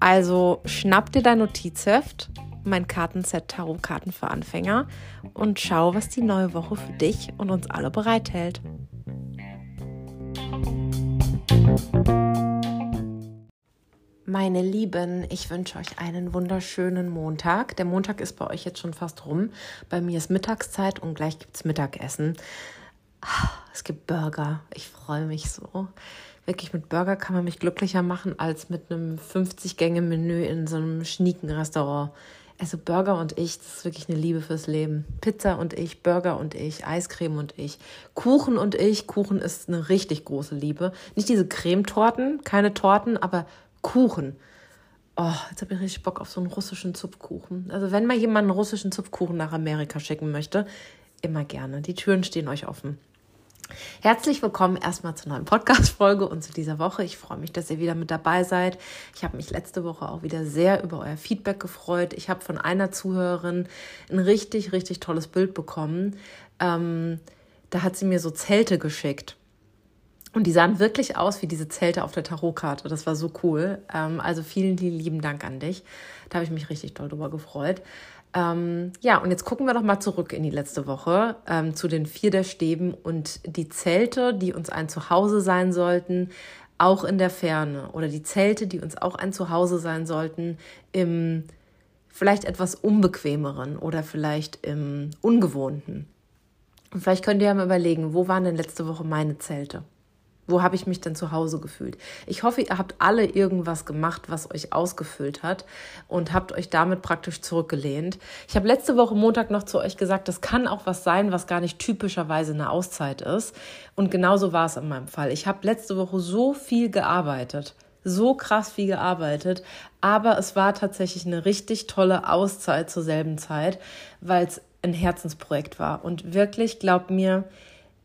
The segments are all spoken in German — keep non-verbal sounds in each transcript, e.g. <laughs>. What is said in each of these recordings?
Also schnapp dir dein Notizheft, mein Kartenset Tarotkarten für Anfänger und schau, was die neue Woche für dich und uns alle bereithält. Meine Lieben, ich wünsche euch einen wunderschönen Montag. Der Montag ist bei euch jetzt schon fast rum. Bei mir ist Mittagszeit und gleich gibt es Mittagessen. Ah, es gibt Burger. Ich freue mich so. Wirklich mit Burger kann man mich glücklicher machen als mit einem 50-Gänge-Menü in so einem schnieken Restaurant. Also Burger und ich, das ist wirklich eine Liebe fürs Leben. Pizza und ich, Burger und ich, Eiscreme und ich, Kuchen und ich. Kuchen ist eine richtig große Liebe. Nicht diese Cremetorten, keine Torten, aber Kuchen. Oh, jetzt habe ich richtig Bock auf so einen russischen Zupfkuchen. Also wenn mal jemand einen russischen Zupfkuchen nach Amerika schicken möchte, immer gerne. Die Türen stehen euch offen. Herzlich willkommen erstmal zur neuen Podcast-Folge und zu dieser Woche. Ich freue mich, dass ihr wieder mit dabei seid. Ich habe mich letzte Woche auch wieder sehr über euer Feedback gefreut. Ich habe von einer Zuhörerin ein richtig, richtig tolles Bild bekommen. Ähm, da hat sie mir so Zelte geschickt. Und die sahen wirklich aus wie diese Zelte auf der Tarotkarte. Das war so cool. Ähm, also vielen, vielen lieben Dank an dich. Da habe ich mich richtig doll drüber gefreut. Ähm, ja, und jetzt gucken wir doch mal zurück in die letzte Woche ähm, zu den vier der Stäben und die Zelte, die uns ein Zuhause sein sollten, auch in der Ferne. Oder die Zelte, die uns auch ein Zuhause sein sollten im vielleicht etwas unbequemeren oder vielleicht im ungewohnten. Und vielleicht könnt ihr ja mal überlegen, wo waren denn letzte Woche meine Zelte? Wo habe ich mich denn zu Hause gefühlt? Ich hoffe, ihr habt alle irgendwas gemacht, was euch ausgefüllt hat und habt euch damit praktisch zurückgelehnt. Ich habe letzte Woche Montag noch zu euch gesagt, das kann auch was sein, was gar nicht typischerweise eine Auszeit ist. Und genauso war es in meinem Fall. Ich habe letzte Woche so viel gearbeitet so krass viel gearbeitet, aber es war tatsächlich eine richtig tolle Auszeit zur selben Zeit, weil es ein Herzensprojekt war. Und wirklich, glaubt mir,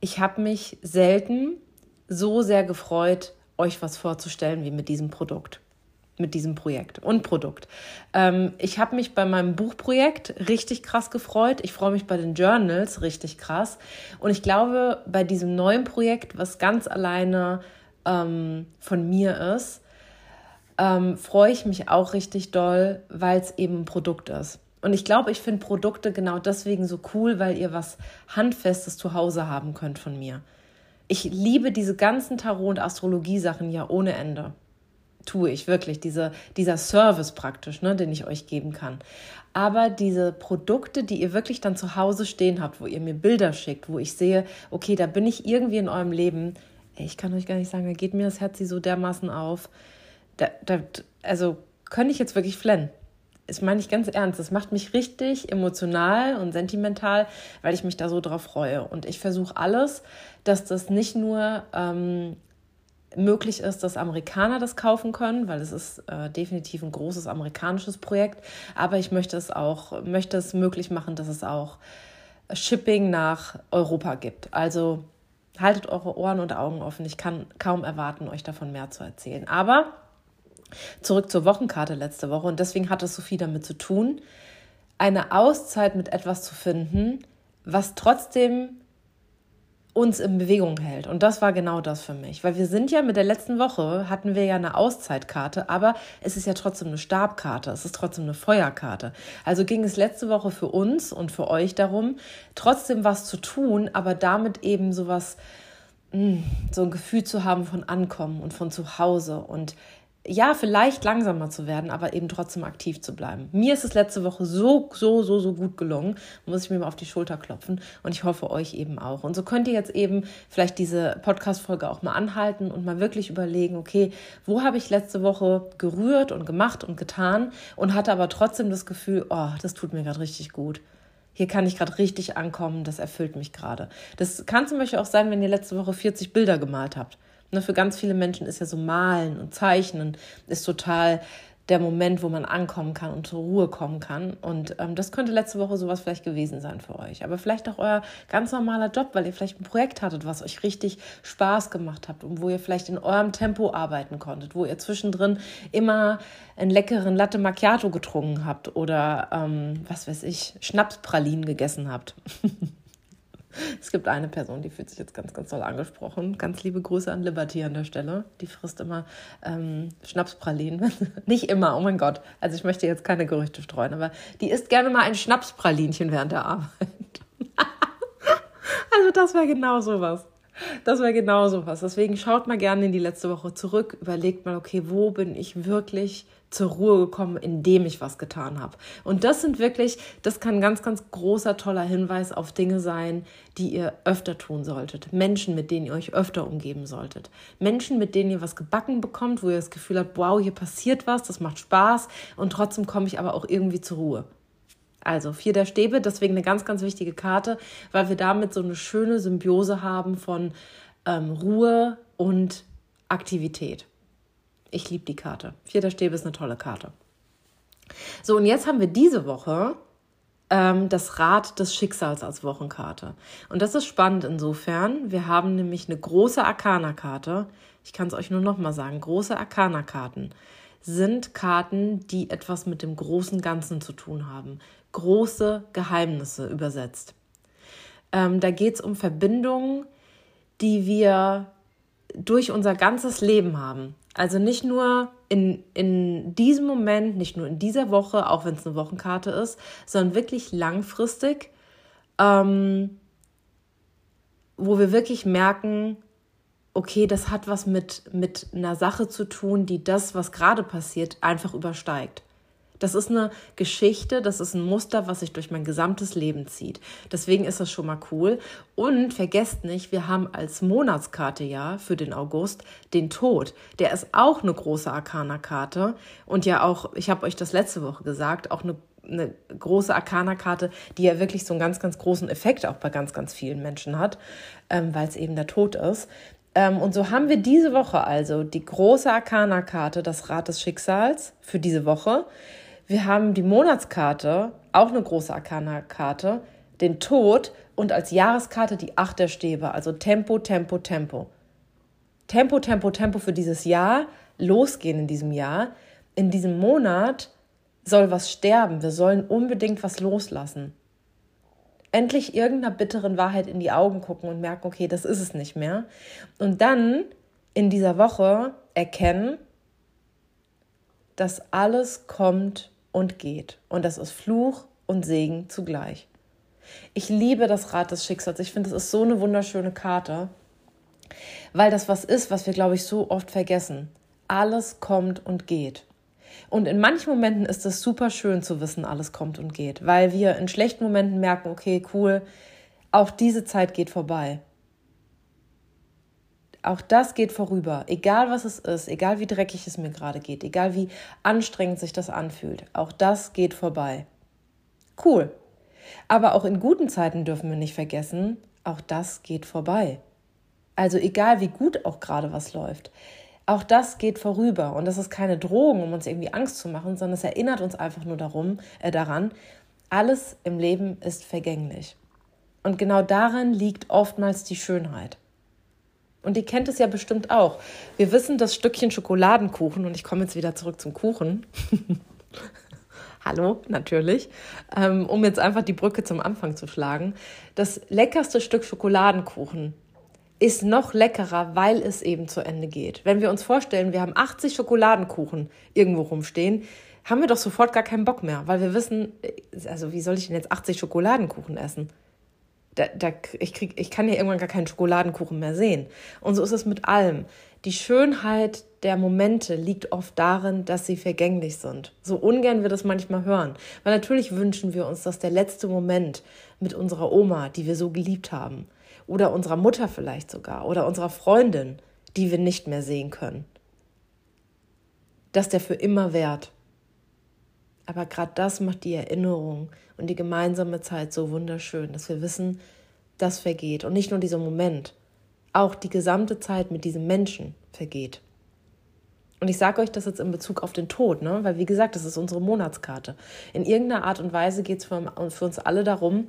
ich habe mich selten so sehr gefreut, euch was vorzustellen wie mit diesem Produkt mit diesem Projekt und Produkt. Ähm, ich habe mich bei meinem Buchprojekt richtig krass gefreut. Ich freue mich bei den Journals richtig krass. Und ich glaube, bei diesem neuen Projekt, was ganz alleine ähm, von mir ist, ähm, freue ich mich auch richtig doll, weil es eben ein Produkt ist. Und ich glaube, ich finde Produkte genau deswegen so cool, weil ihr was Handfestes zu Hause haben könnt von mir. Ich liebe diese ganzen Tarot- und Astrologie-Sachen ja ohne Ende. Tue ich wirklich, diese, dieser Service praktisch, ne, den ich euch geben kann. Aber diese Produkte, die ihr wirklich dann zu Hause stehen habt, wo ihr mir Bilder schickt, wo ich sehe, okay, da bin ich irgendwie in eurem Leben, ich kann euch gar nicht sagen, da geht mir das Herz so dermaßen auf. Da, da, also könnte ich jetzt wirklich flennen das meine ich ganz ernst. Das macht mich richtig emotional und sentimental, weil ich mich da so drauf freue. Und ich versuche alles, dass das nicht nur ähm, möglich ist, dass Amerikaner das kaufen können, weil es ist äh, definitiv ein großes amerikanisches Projekt. Aber ich möchte es auch, möchte es möglich machen, dass es auch Shipping nach Europa gibt. Also haltet eure Ohren und Augen offen. Ich kann kaum erwarten, euch davon mehr zu erzählen. Aber Zurück zur Wochenkarte letzte Woche und deswegen hat es so viel damit zu tun, eine Auszeit mit etwas zu finden, was trotzdem uns in Bewegung hält. Und das war genau das für mich. Weil wir sind ja mit der letzten Woche, hatten wir ja eine Auszeitkarte, aber es ist ja trotzdem eine Stabkarte, es ist trotzdem eine Feuerkarte. Also ging es letzte Woche für uns und für euch darum, trotzdem was zu tun, aber damit eben sowas, hm, so ein Gefühl zu haben von Ankommen und von Zuhause und ja, vielleicht langsamer zu werden, aber eben trotzdem aktiv zu bleiben. Mir ist es letzte Woche so, so, so, so gut gelungen. Muss ich mir mal auf die Schulter klopfen und ich hoffe euch eben auch. Und so könnt ihr jetzt eben vielleicht diese Podcast-Folge auch mal anhalten und mal wirklich überlegen, okay, wo habe ich letzte Woche gerührt und gemacht und getan und hatte aber trotzdem das Gefühl, oh, das tut mir gerade richtig gut. Hier kann ich gerade richtig ankommen, das erfüllt mich gerade. Das kann zum Beispiel auch sein, wenn ihr letzte Woche 40 Bilder gemalt habt. Ne, für ganz viele Menschen ist ja so Malen und Zeichnen ist total der Moment, wo man ankommen kann und zur Ruhe kommen kann. Und ähm, das könnte letzte Woche sowas vielleicht gewesen sein für euch. Aber vielleicht auch euer ganz normaler Job, weil ihr vielleicht ein Projekt hattet, was euch richtig Spaß gemacht habt und wo ihr vielleicht in eurem Tempo arbeiten konntet, wo ihr zwischendrin immer einen leckeren Latte Macchiato getrunken habt oder ähm, was weiß ich, Schnapspralinen gegessen habt. <laughs> Es gibt eine Person, die fühlt sich jetzt ganz, ganz toll angesprochen. Ganz liebe Grüße an Liberty an der Stelle. Die frisst immer ähm, Schnapspralinen. <laughs> Nicht immer, oh mein Gott. Also ich möchte jetzt keine Gerüchte streuen, aber die isst gerne mal ein Schnapspralinchen während der Arbeit. <laughs> also das wäre genau sowas. Das wäre genau sowas. Deswegen schaut mal gerne in die letzte Woche zurück, überlegt mal, okay, wo bin ich wirklich zur Ruhe gekommen, indem ich was getan habe. Und das sind wirklich, das kann ein ganz, ganz großer, toller Hinweis auf Dinge sein, die ihr öfter tun solltet. Menschen, mit denen ihr euch öfter umgeben solltet. Menschen, mit denen ihr was gebacken bekommt, wo ihr das Gefühl habt, wow, hier passiert was, das macht Spaß und trotzdem komme ich aber auch irgendwie zur Ruhe. Also vier der Stäbe, deswegen eine ganz, ganz wichtige Karte, weil wir damit so eine schöne Symbiose haben von ähm, Ruhe und Aktivität. Ich liebe die Karte. Vierter Stäbe ist eine tolle Karte. So, und jetzt haben wir diese Woche ähm, das Rad des Schicksals als Wochenkarte. Und das ist spannend insofern. Wir haben nämlich eine große Arcana-Karte. Ich kann es euch nur noch mal sagen. Große Arcana-Karten sind Karten, die etwas mit dem großen Ganzen zu tun haben. Große Geheimnisse übersetzt. Ähm, da geht es um Verbindungen, die wir durch unser ganzes Leben haben. Also nicht nur in, in diesem Moment, nicht nur in dieser Woche, auch wenn es eine Wochenkarte ist, sondern wirklich langfristig, ähm, wo wir wirklich merken, okay, das hat was mit, mit einer Sache zu tun, die das, was gerade passiert, einfach übersteigt. Das ist eine Geschichte, das ist ein Muster, was sich durch mein gesamtes Leben zieht. Deswegen ist das schon mal cool. Und vergesst nicht, wir haben als Monatskarte ja für den August den Tod. Der ist auch eine große Arcana-Karte und ja auch, ich habe euch das letzte Woche gesagt, auch eine eine große Arcana-Karte, die ja wirklich so einen ganz, ganz großen Effekt auch bei ganz, ganz vielen Menschen hat, ähm, weil es eben der Tod ist. Ähm, und so haben wir diese Woche also die große Arcana-Karte, das Rad des Schicksals für diese Woche. Wir haben die Monatskarte, auch eine große Arcana-Karte, den Tod und als Jahreskarte die Acht der Stäbe, also Tempo, Tempo, Tempo. Tempo, Tempo, Tempo für dieses Jahr, losgehen in diesem Jahr. In diesem Monat soll was sterben, wir sollen unbedingt was loslassen. Endlich irgendeiner bitteren Wahrheit in die Augen gucken und merken, okay, das ist es nicht mehr. Und dann in dieser Woche erkennen, dass alles kommt und geht. Und das ist Fluch und Segen zugleich. Ich liebe das Rad des Schicksals. Ich finde, das ist so eine wunderschöne Karte, weil das was ist, was wir, glaube ich, so oft vergessen. Alles kommt und geht. Und in manchen Momenten ist es super schön zu wissen, alles kommt und geht, weil wir in schlechten Momenten merken, okay, cool, auch diese Zeit geht vorbei. Auch das geht vorüber, egal was es ist, egal wie dreckig es mir gerade geht, egal wie anstrengend sich das anfühlt. Auch das geht vorbei. Cool. Aber auch in guten Zeiten dürfen wir nicht vergessen, auch das geht vorbei. Also egal wie gut auch gerade was läuft, auch das geht vorüber. Und das ist keine Drohung, um uns irgendwie Angst zu machen, sondern es erinnert uns einfach nur darum, äh, daran, alles im Leben ist vergänglich. Und genau darin liegt oftmals die Schönheit. Und ihr kennt es ja bestimmt auch. Wir wissen, das Stückchen Schokoladenkuchen, und ich komme jetzt wieder zurück zum Kuchen. <laughs> Hallo, natürlich. Ähm, um jetzt einfach die Brücke zum Anfang zu schlagen. Das leckerste Stück Schokoladenkuchen ist noch leckerer, weil es eben zu Ende geht. Wenn wir uns vorstellen, wir haben 80 Schokoladenkuchen irgendwo rumstehen, haben wir doch sofort gar keinen Bock mehr, weil wir wissen, äh, also wie soll ich denn jetzt 80 Schokoladenkuchen essen? Da, da, ich, krieg, ich kann ja irgendwann gar keinen Schokoladenkuchen mehr sehen. Und so ist es mit allem. Die Schönheit der Momente liegt oft darin, dass sie vergänglich sind. So ungern wir das manchmal hören. Weil natürlich wünschen wir uns, dass der letzte Moment mit unserer Oma, die wir so geliebt haben, oder unserer Mutter vielleicht sogar, oder unserer Freundin, die wir nicht mehr sehen können, dass der für immer währt. Aber gerade das macht die Erinnerung und die gemeinsame Zeit so wunderschön, dass wir wissen, das vergeht. Und nicht nur dieser Moment, auch die gesamte Zeit mit diesem Menschen vergeht. Und ich sage euch das jetzt in Bezug auf den Tod, ne? weil wie gesagt, das ist unsere Monatskarte. In irgendeiner Art und Weise geht es für, für uns alle darum,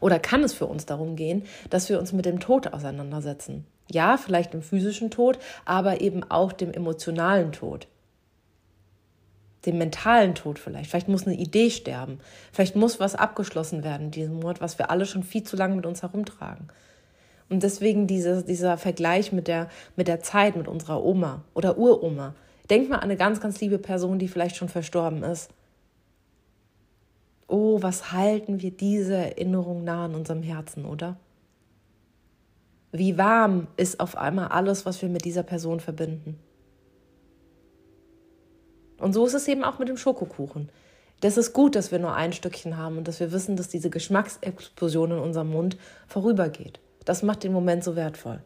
oder kann es für uns darum gehen, dass wir uns mit dem Tod auseinandersetzen. Ja, vielleicht dem physischen Tod, aber eben auch dem emotionalen Tod. Dem mentalen Tod vielleicht. Vielleicht muss eine Idee sterben. Vielleicht muss was abgeschlossen werden in diesem Monat, was wir alle schon viel zu lange mit uns herumtragen. Und deswegen diese, dieser Vergleich mit der, mit der Zeit, mit unserer Oma oder Uroma. Denk mal an eine ganz, ganz liebe Person, die vielleicht schon verstorben ist. Oh, was halten wir diese Erinnerung nah an unserem Herzen, oder? Wie warm ist auf einmal alles, was wir mit dieser Person verbinden. Und so ist es eben auch mit dem Schokokuchen. Das ist gut, dass wir nur ein Stückchen haben und dass wir wissen, dass diese Geschmacksexplosion in unserem Mund vorübergeht. Das macht den Moment so wertvoll.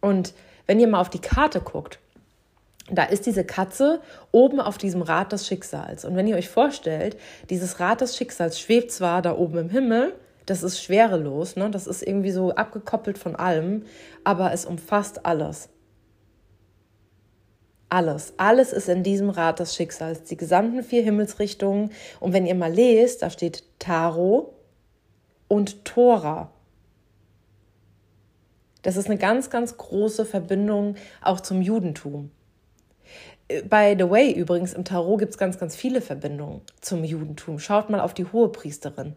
Und wenn ihr mal auf die Karte guckt, da ist diese Katze oben auf diesem Rad des Schicksals. Und wenn ihr euch vorstellt, dieses Rad des Schicksals schwebt zwar da oben im Himmel, das ist schwerelos, ne? das ist irgendwie so abgekoppelt von allem, aber es umfasst alles. Alles, alles ist in diesem Rad des Schicksals, die gesamten vier Himmelsrichtungen. Und wenn ihr mal lest, da steht Taro, und Tora. Das ist eine ganz, ganz große Verbindung auch zum Judentum. By the way, übrigens, im Tarot gibt es ganz, ganz viele Verbindungen zum Judentum. Schaut mal auf die Hohepriesterin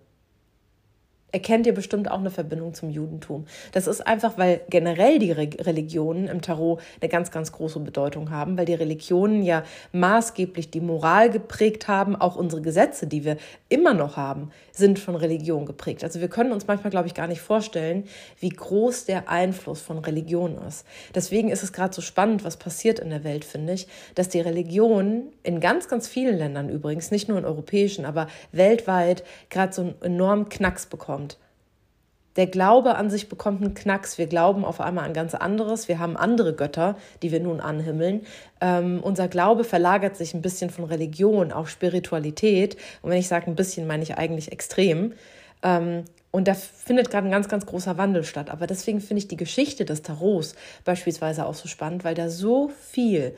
erkennt ihr bestimmt auch eine Verbindung zum Judentum. Das ist einfach, weil generell die Re Religionen im Tarot eine ganz, ganz große Bedeutung haben, weil die Religionen ja maßgeblich die Moral geprägt haben. Auch unsere Gesetze, die wir immer noch haben, sind von Religion geprägt. Also wir können uns manchmal, glaube ich, gar nicht vorstellen, wie groß der Einfluss von Religion ist. Deswegen ist es gerade so spannend, was passiert in der Welt, finde ich, dass die Religion in ganz, ganz vielen Ländern übrigens, nicht nur in europäischen, aber weltweit gerade so einen enormen Knacks bekommen der Glaube an sich bekommt einen Knacks. Wir glauben auf einmal an ganz anderes. Wir haben andere Götter, die wir nun anhimmeln. Ähm, unser Glaube verlagert sich ein bisschen von Religion auf Spiritualität. Und wenn ich sage ein bisschen, meine ich eigentlich extrem. Ähm, und da findet gerade ein ganz, ganz großer Wandel statt. Aber deswegen finde ich die Geschichte des Tarots beispielsweise auch so spannend, weil da so viel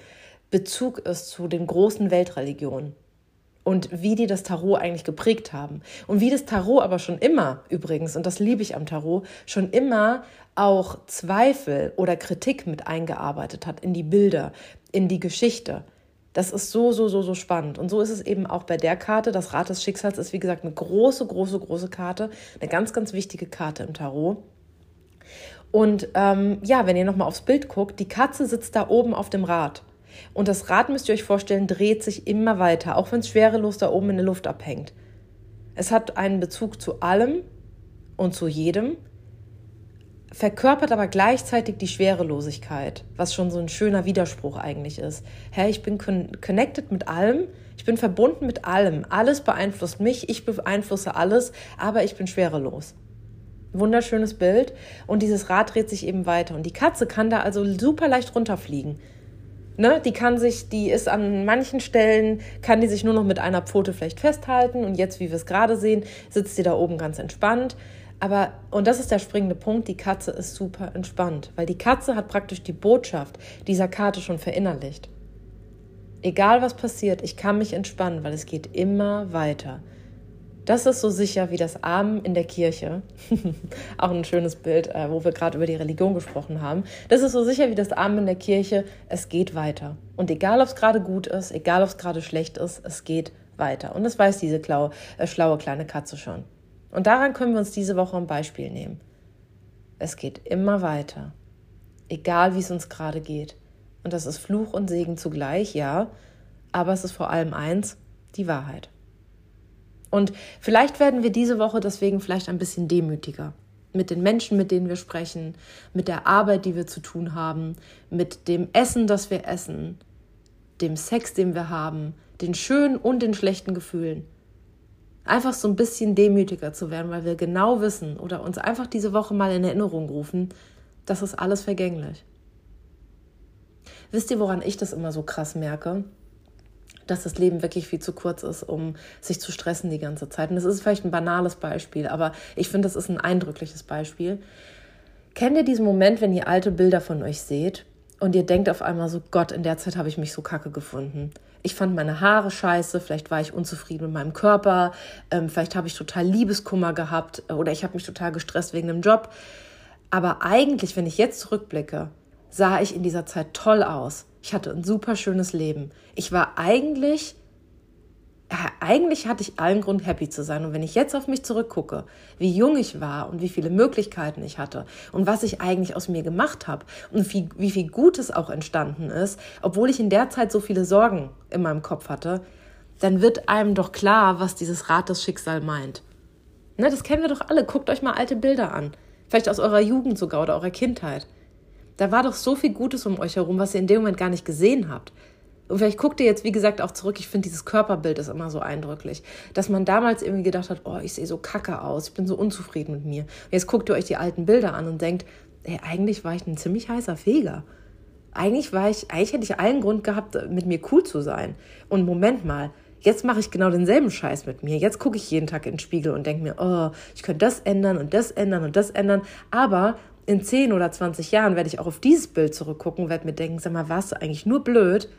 Bezug ist zu den großen Weltreligionen und wie die das Tarot eigentlich geprägt haben. Und wie das Tarot aber schon immer, übrigens, und das liebe ich am Tarot, schon immer auch Zweifel oder Kritik mit eingearbeitet hat in die Bilder, in die Geschichte. Das ist so, so, so, so spannend. Und so ist es eben auch bei der Karte. Das Rad des Schicksals ist, wie gesagt, eine große, große, große Karte. Eine ganz, ganz wichtige Karte im Tarot. Und ähm, ja, wenn ihr nochmal aufs Bild guckt, die Katze sitzt da oben auf dem Rad. Und das Rad, müsst ihr euch vorstellen, dreht sich immer weiter, auch wenn es schwerelos da oben in der Luft abhängt. Es hat einen Bezug zu allem und zu jedem, verkörpert aber gleichzeitig die Schwerelosigkeit, was schon so ein schöner Widerspruch eigentlich ist. Herr, ich bin connected mit allem, ich bin verbunden mit allem, alles beeinflusst mich, ich beeinflusse alles, aber ich bin schwerelos. Wunderschönes Bild und dieses Rad dreht sich eben weiter und die Katze kann da also super leicht runterfliegen. Ne, die kann sich, die ist an manchen Stellen, kann die sich nur noch mit einer Pfote vielleicht festhalten und jetzt, wie wir es gerade sehen, sitzt sie da oben ganz entspannt. Aber, und das ist der springende Punkt, die Katze ist super entspannt, weil die Katze hat praktisch die Botschaft dieser Karte schon verinnerlicht. Egal was passiert, ich kann mich entspannen, weil es geht immer weiter. Das ist so sicher wie das Armen in der Kirche. <laughs> Auch ein schönes Bild, äh, wo wir gerade über die Religion gesprochen haben. Das ist so sicher wie das Armen in der Kirche. Es geht weiter. Und egal, ob es gerade gut ist, egal, ob es gerade schlecht ist, es geht weiter. Und das weiß diese klaue, äh, schlaue kleine Katze schon. Und daran können wir uns diese Woche ein Beispiel nehmen. Es geht immer weiter. Egal, wie es uns gerade geht. Und das ist Fluch und Segen zugleich, ja. Aber es ist vor allem eins, die Wahrheit. Und vielleicht werden wir diese Woche deswegen vielleicht ein bisschen demütiger mit den Menschen, mit denen wir sprechen, mit der Arbeit, die wir zu tun haben, mit dem Essen, das wir essen, dem Sex, den wir haben, den schönen und den schlechten Gefühlen. Einfach so ein bisschen demütiger zu werden, weil wir genau wissen oder uns einfach diese Woche mal in Erinnerung rufen, das ist alles vergänglich. Wisst ihr, woran ich das immer so krass merke? Dass das Leben wirklich viel zu kurz ist, um sich zu stressen die ganze Zeit. Und das ist vielleicht ein banales Beispiel, aber ich finde, das ist ein eindrückliches Beispiel. Kennt ihr diesen Moment, wenn ihr alte Bilder von euch seht Und ihr denkt auf einmal so, Gott, in der Zeit habe ich mich so kacke gefunden. Ich fand meine Haare scheiße, vielleicht war ich unzufrieden mit meinem Körper, ähm, vielleicht habe ich total Liebeskummer gehabt oder ich habe mich total gestresst wegen dem Job. Aber eigentlich, wenn ich jetzt zurückblicke, sah ich in dieser Zeit toll aus. Ich hatte ein super schönes Leben. Ich war eigentlich eigentlich hatte ich allen Grund, happy zu sein. Und wenn ich jetzt auf mich zurückgucke, wie jung ich war und wie viele Möglichkeiten ich hatte und was ich eigentlich aus mir gemacht habe und wie, wie viel Gutes auch entstanden ist, obwohl ich in der Zeit so viele Sorgen in meinem Kopf hatte, dann wird einem doch klar, was dieses Rad des Schicksal meint. Ne, das kennen wir doch alle. Guckt euch mal alte Bilder an. Vielleicht aus eurer Jugend sogar oder eurer Kindheit. Da war doch so viel Gutes um euch herum, was ihr in dem Moment gar nicht gesehen habt. Und vielleicht guckt ihr jetzt, wie gesagt, auch zurück. Ich finde, dieses Körperbild ist immer so eindrücklich. Dass man damals irgendwie gedacht hat, oh, ich sehe so kacke aus, ich bin so unzufrieden mit mir. Und jetzt guckt ihr euch die alten Bilder an und denkt, ey, eigentlich war ich ein ziemlich heißer Feger. Eigentlich war ich, eigentlich hätte ich allen Grund gehabt, mit mir cool zu sein. Und Moment mal, jetzt mache ich genau denselben Scheiß mit mir. Jetzt gucke ich jeden Tag in den Spiegel und denke mir, oh, ich könnte das ändern und das ändern und das ändern. Aber in 10 oder 20 Jahren werde ich auch auf dieses Bild zurückgucken und werde mir denken, sag mal, warst du eigentlich nur blöd,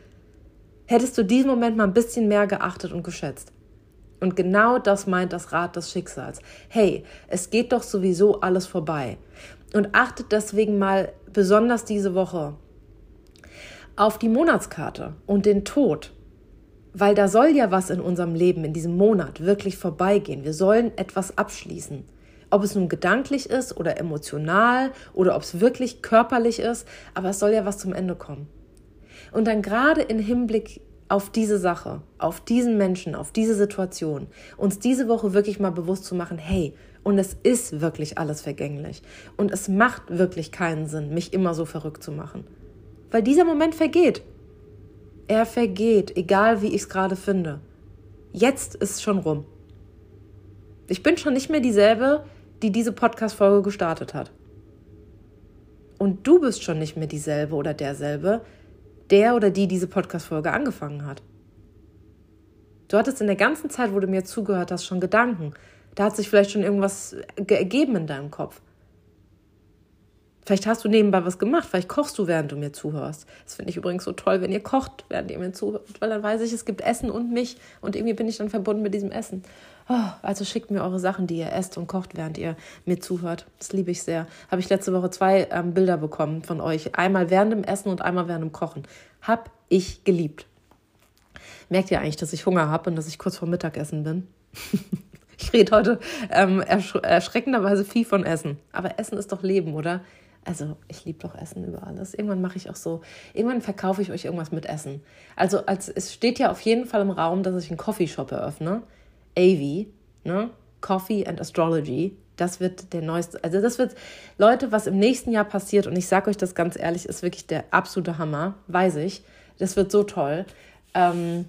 hättest du diesen Moment mal ein bisschen mehr geachtet und geschätzt. Und genau das meint das Rad des Schicksals. Hey, es geht doch sowieso alles vorbei. Und achtet deswegen mal besonders diese Woche auf die Monatskarte und den Tod. Weil da soll ja was in unserem Leben, in diesem Monat wirklich vorbeigehen. Wir sollen etwas abschließen. Ob es nun gedanklich ist oder emotional oder ob es wirklich körperlich ist, aber es soll ja was zum Ende kommen. Und dann gerade im Hinblick auf diese Sache, auf diesen Menschen, auf diese Situation, uns diese Woche wirklich mal bewusst zu machen, hey, und es ist wirklich alles vergänglich. Und es macht wirklich keinen Sinn, mich immer so verrückt zu machen. Weil dieser Moment vergeht. Er vergeht, egal wie ich es gerade finde. Jetzt ist es schon rum. Ich bin schon nicht mehr dieselbe, die diese Podcast-Folge gestartet hat. Und du bist schon nicht mehr dieselbe oder derselbe, der oder die diese Podcast-Folge angefangen hat. Du hattest in der ganzen Zeit, wo du mir zugehört hast, schon Gedanken. Da hat sich vielleicht schon irgendwas ergeben in deinem Kopf. Vielleicht hast du nebenbei was gemacht, vielleicht kochst du, während du mir zuhörst. Das finde ich übrigens so toll, wenn ihr kocht, während ihr mir zuhört, weil dann weiß ich, es gibt Essen und mich und irgendwie bin ich dann verbunden mit diesem Essen. Oh, also schickt mir eure Sachen, die ihr esst und kocht, während ihr mir zuhört. Das liebe ich sehr. Habe ich letzte Woche zwei ähm, Bilder bekommen von euch. Einmal während dem Essen und einmal während dem Kochen. Hab ich geliebt. Merkt ihr eigentlich, dass ich Hunger habe und dass ich kurz vor Mittagessen bin? <laughs> ich rede heute ähm, ersch erschreckenderweise viel von Essen. Aber Essen ist doch Leben, oder? Also ich liebe doch Essen über alles. Irgendwann mache ich auch so, irgendwann verkaufe ich euch irgendwas mit Essen. Also als, es steht ja auf jeden Fall im Raum, dass ich einen Coffeeshop eröffne. AV, ne? Coffee and Astrology. Das wird der neueste, also das wird, Leute, was im nächsten Jahr passiert, und ich sage euch das ganz ehrlich, ist wirklich der absolute Hammer, weiß ich. Das wird so toll. Ähm,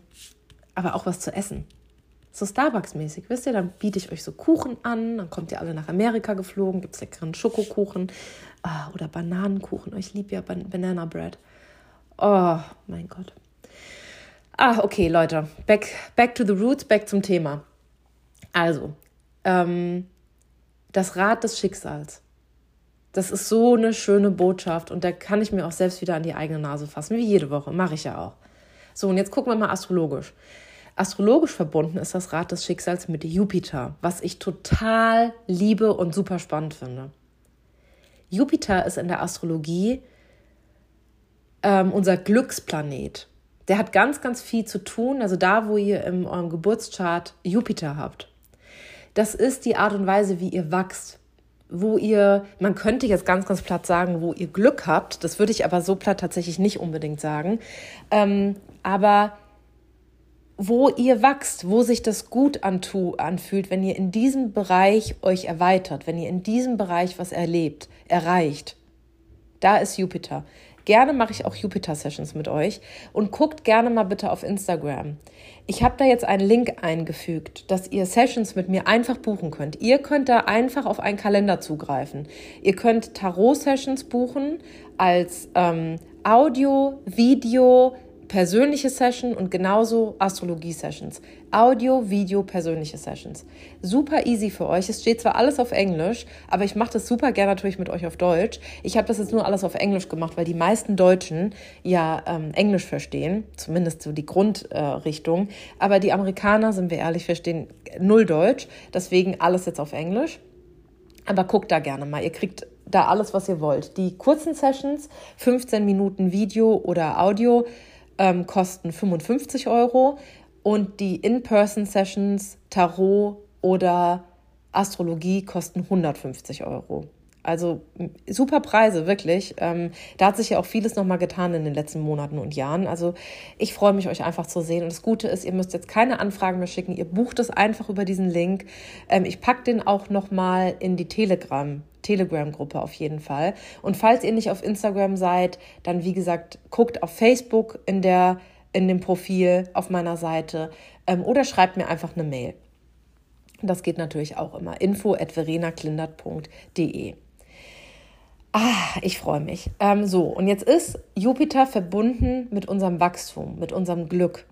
aber auch was zu essen so Starbucks-mäßig, wisst ihr, dann biete ich euch so Kuchen an, dann kommt ihr alle nach Amerika geflogen, gibt es leckeren Schokokuchen ah, oder Bananenkuchen. Ich liebe ja Ban Banana Bread. Oh, mein Gott. Ah, okay, Leute, back, back to the roots, back zum Thema. Also, ähm, das Rad des Schicksals. Das ist so eine schöne Botschaft und da kann ich mir auch selbst wieder an die eigene Nase fassen, wie jede Woche, mache ich ja auch. So, und jetzt gucken wir mal astrologisch. Astrologisch verbunden ist das Rad des Schicksals mit Jupiter, was ich total liebe und super spannend finde. Jupiter ist in der Astrologie ähm, unser Glücksplanet. Der hat ganz, ganz viel zu tun, also da, wo ihr in eurem Geburtschart Jupiter habt. Das ist die Art und Weise, wie ihr wachst, wo ihr, man könnte jetzt ganz, ganz platt sagen, wo ihr Glück habt. Das würde ich aber so platt tatsächlich nicht unbedingt sagen. Ähm, aber wo ihr wachst, wo sich das gut anfühlt, wenn ihr in diesem Bereich euch erweitert, wenn ihr in diesem Bereich was erlebt, erreicht. Da ist Jupiter. Gerne mache ich auch Jupiter-Sessions mit euch und guckt gerne mal bitte auf Instagram. Ich habe da jetzt einen Link eingefügt, dass ihr Sessions mit mir einfach buchen könnt. Ihr könnt da einfach auf einen Kalender zugreifen. Ihr könnt Tarot-Sessions buchen als ähm, Audio, Video, persönliche Session und genauso Astrologie-Sessions. Audio, Video, persönliche Sessions. Super easy für euch. Es steht zwar alles auf Englisch, aber ich mache das super gerne natürlich mit euch auf Deutsch. Ich habe das jetzt nur alles auf Englisch gemacht, weil die meisten Deutschen ja ähm, Englisch verstehen, zumindest so die Grundrichtung. Äh, aber die Amerikaner, sind wir ehrlich, verstehen null Deutsch. Deswegen alles jetzt auf Englisch. Aber guckt da gerne mal. Ihr kriegt da alles, was ihr wollt. Die kurzen Sessions, 15 Minuten Video oder Audio, ähm, kosten 55 Euro und die In-Person-Sessions, Tarot oder Astrologie kosten 150 Euro. Also super Preise, wirklich. Ähm, da hat sich ja auch vieles nochmal getan in den letzten Monaten und Jahren. Also ich freue mich, euch einfach zu sehen. Und das Gute ist, ihr müsst jetzt keine Anfragen mehr schicken. Ihr bucht es einfach über diesen Link. Ähm, ich packe den auch nochmal in die Telegram. Telegram-Gruppe auf jeden Fall. Und falls ihr nicht auf Instagram seid, dann wie gesagt, guckt auf Facebook in, der, in dem Profil auf meiner Seite ähm, oder schreibt mir einfach eine Mail. Das geht natürlich auch immer. info at verenaklindert.de. Ah, ich freue mich. Ähm, so, und jetzt ist Jupiter verbunden mit unserem Wachstum, mit unserem Glück.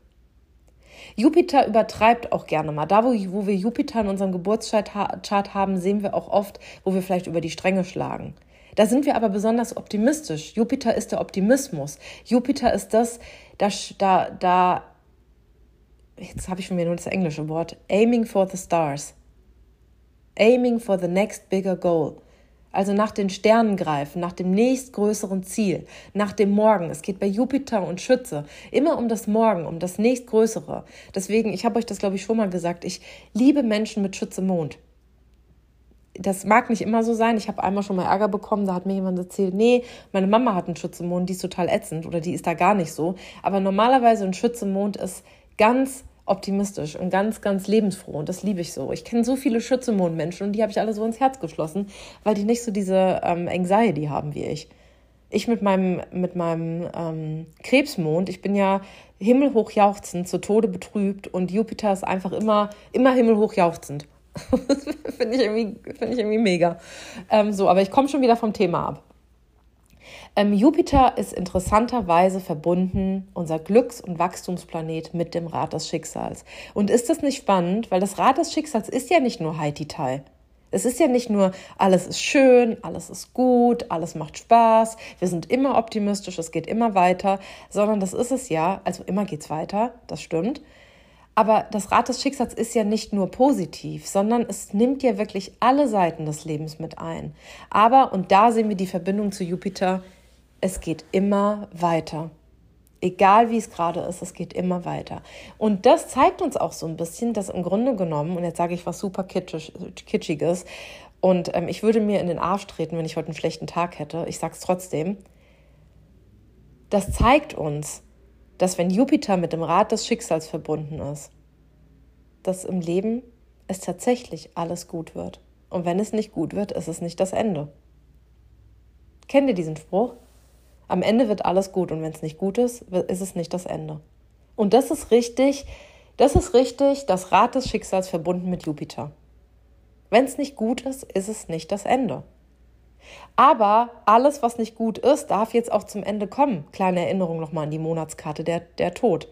Jupiter übertreibt auch gerne mal. Da, wo, wo wir Jupiter in unserem Geburtschart haben, sehen wir auch oft, wo wir vielleicht über die Stränge schlagen. Da sind wir aber besonders optimistisch. Jupiter ist der Optimismus. Jupiter ist das, das da, da, jetzt habe ich schon wieder nur das englische Wort, aiming for the stars. Aiming for the next bigger goal also nach den Sternen greifen, nach dem nächstgrößeren Ziel, nach dem Morgen. Es geht bei Jupiter und Schütze immer um das Morgen, um das nächstgrößere. Deswegen, ich habe euch das, glaube ich, schon mal gesagt, ich liebe Menschen mit Schütze Mond. Das mag nicht immer so sein. Ich habe einmal schon mal Ärger bekommen, da hat mir jemand erzählt, nee, meine Mama hat einen Schützemond, die ist total ätzend oder die ist da gar nicht so. Aber normalerweise ein Schützemond ist ganz optimistisch und ganz, ganz lebensfroh. Und das liebe ich so. Ich kenne so viele Schützemond-Menschen und die habe ich alle so ins Herz geschlossen, weil die nicht so diese ähm, Anxiety haben wie ich. Ich mit meinem, mit meinem ähm, Krebsmond, ich bin ja himmelhoch jauchzend, zu Tode betrübt und Jupiter ist einfach immer, immer himmelhoch jauchzend. <laughs> Finde ich, irgendwie, find ich irgendwie mega. Ähm, so, aber ich komme schon wieder vom Thema ab. Ähm, Jupiter ist interessanterweise verbunden, unser Glücks- und Wachstumsplanet, mit dem Rad des Schicksals. Und ist das nicht spannend? Weil das Rad des Schicksals ist ja nicht nur Haiti-Tai. Es ist ja nicht nur, alles ist schön, alles ist gut, alles macht Spaß, wir sind immer optimistisch, es geht immer weiter, sondern das ist es ja, also immer geht's weiter, das stimmt. Aber das Rad des Schicksals ist ja nicht nur positiv, sondern es nimmt ja wirklich alle Seiten des Lebens mit ein. Aber, und da sehen wir die Verbindung zu Jupiter, es geht immer weiter. Egal wie es gerade ist, es geht immer weiter. Und das zeigt uns auch so ein bisschen, dass im Grunde genommen, und jetzt sage ich was super kitschig, Kitschiges, und ähm, ich würde mir in den Arsch treten, wenn ich heute einen schlechten Tag hätte, ich sage es trotzdem, das zeigt uns, dass wenn Jupiter mit dem Rad des Schicksals verbunden ist, dass im Leben es tatsächlich alles gut wird. Und wenn es nicht gut wird, ist es nicht das Ende. Kennt ihr diesen Spruch? Am Ende wird alles gut und wenn es nicht gut ist, ist es nicht das Ende. Und das ist richtig, das ist richtig, das Rad des Schicksals verbunden mit Jupiter. Wenn es nicht gut ist, ist es nicht das Ende. Aber alles, was nicht gut ist, darf jetzt auch zum Ende kommen. Kleine Erinnerung nochmal an die Monatskarte, der, der Tod.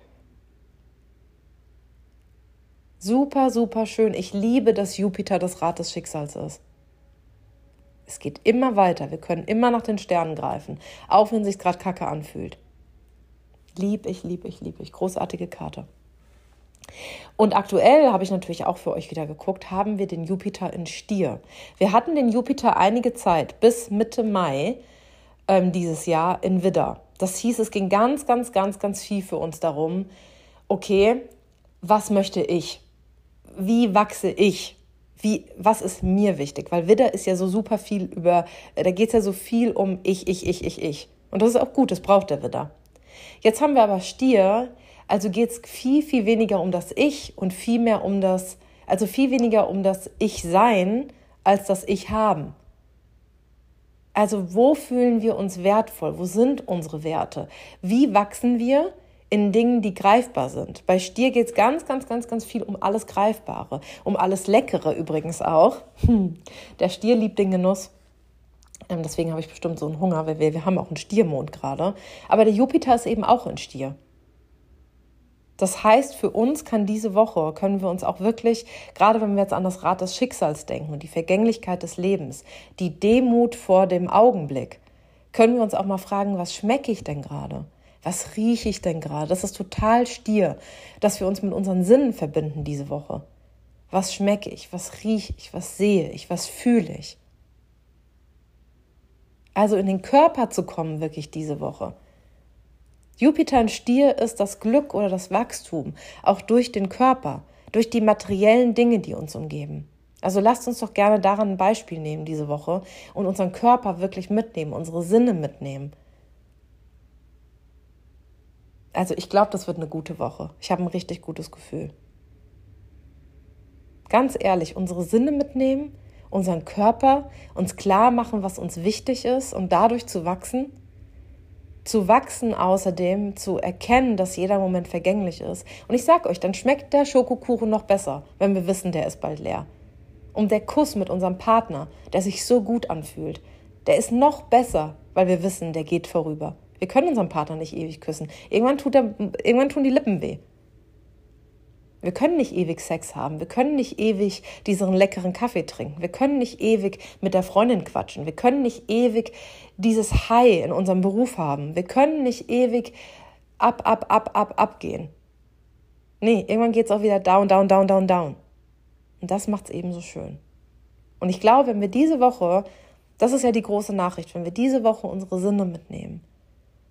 Super, super schön. Ich liebe, dass Jupiter das Rad des Schicksals ist. Es geht immer weiter. Wir können immer nach den Sternen greifen, auch wenn sich gerade kacke anfühlt. Lieb ich, lieb ich, lieb ich. Großartige Karte. Und aktuell habe ich natürlich auch für euch wieder geguckt, haben wir den Jupiter in Stier. Wir hatten den Jupiter einige Zeit bis Mitte Mai ähm, dieses Jahr in Widder. Das hieß, es ging ganz, ganz, ganz, ganz viel für uns darum, okay, was möchte ich? Wie wachse ich? Wie, was ist mir wichtig? Weil Widder ist ja so super viel über, da geht es ja so viel um ich, ich, ich, ich, ich. Und das ist auch gut, das braucht der Widder. Jetzt haben wir aber Stier, also geht es viel, viel weniger um das Ich und viel mehr um das, also viel weniger um das Ich-Sein als das Ich-Haben. Also wo fühlen wir uns wertvoll? Wo sind unsere Werte? Wie wachsen wir? In Dingen, die greifbar sind. Bei Stier geht es ganz, ganz, ganz, ganz viel um alles Greifbare, um alles Leckere übrigens auch. Hm. Der Stier liebt den Genuss. Ähm, deswegen habe ich bestimmt so einen Hunger, weil wir, wir haben auch einen Stiermond gerade. Aber der Jupiter ist eben auch in Stier. Das heißt, für uns kann diese Woche, können wir uns auch wirklich, gerade wenn wir jetzt an das Rad des Schicksals denken und die Vergänglichkeit des Lebens, die Demut vor dem Augenblick, können wir uns auch mal fragen, was schmecke ich denn gerade? Was rieche ich denn gerade? Das ist total stier, dass wir uns mit unseren Sinnen verbinden diese Woche. Was schmecke ich? Was rieche ich? Was sehe ich? Was fühle ich? Also in den Körper zu kommen, wirklich diese Woche. Jupiter in Stier ist das Glück oder das Wachstum, auch durch den Körper, durch die materiellen Dinge, die uns umgeben. Also lasst uns doch gerne daran ein Beispiel nehmen diese Woche und unseren Körper wirklich mitnehmen, unsere Sinne mitnehmen. Also ich glaube, das wird eine gute Woche. Ich habe ein richtig gutes Gefühl. Ganz ehrlich, unsere Sinne mitnehmen, unseren Körper, uns klar machen, was uns wichtig ist und dadurch zu wachsen. Zu wachsen außerdem, zu erkennen, dass jeder Moment vergänglich ist. Und ich sag euch, dann schmeckt der Schokokuchen noch besser, wenn wir wissen, der ist bald leer. Und der Kuss mit unserem Partner, der sich so gut anfühlt, der ist noch besser, weil wir wissen, der geht vorüber. Wir können unseren Partner nicht ewig küssen. Irgendwann, tut er, irgendwann tun die Lippen weh. Wir können nicht ewig Sex haben. Wir können nicht ewig diesen leckeren Kaffee trinken. Wir können nicht ewig mit der Freundin quatschen. Wir können nicht ewig dieses High in unserem Beruf haben. Wir können nicht ewig ab, ab, ab, ab, ab gehen. Nee, irgendwann geht es auch wieder down, down, down, down, down. Und das macht es eben so schön. Und ich glaube, wenn wir diese Woche, das ist ja die große Nachricht, wenn wir diese Woche unsere Sinne mitnehmen,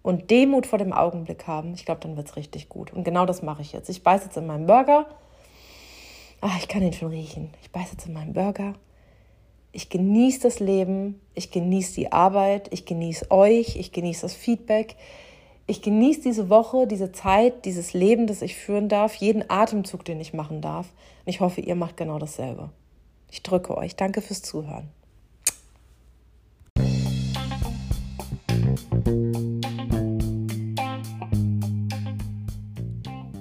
und Demut vor dem Augenblick haben, ich glaube, dann wird es richtig gut. Und genau das mache ich jetzt. Ich beiße jetzt in meinen Burger. Ach, ich kann ihn schon riechen. Ich beiße jetzt in meinen Burger. Ich genieße das Leben, ich genieße die Arbeit, ich genieße euch, ich genieße das Feedback. Ich genieße diese Woche, diese Zeit, dieses Leben, das ich führen darf, jeden Atemzug, den ich machen darf. Und ich hoffe, ihr macht genau dasselbe. Ich drücke euch. Danke fürs Zuhören.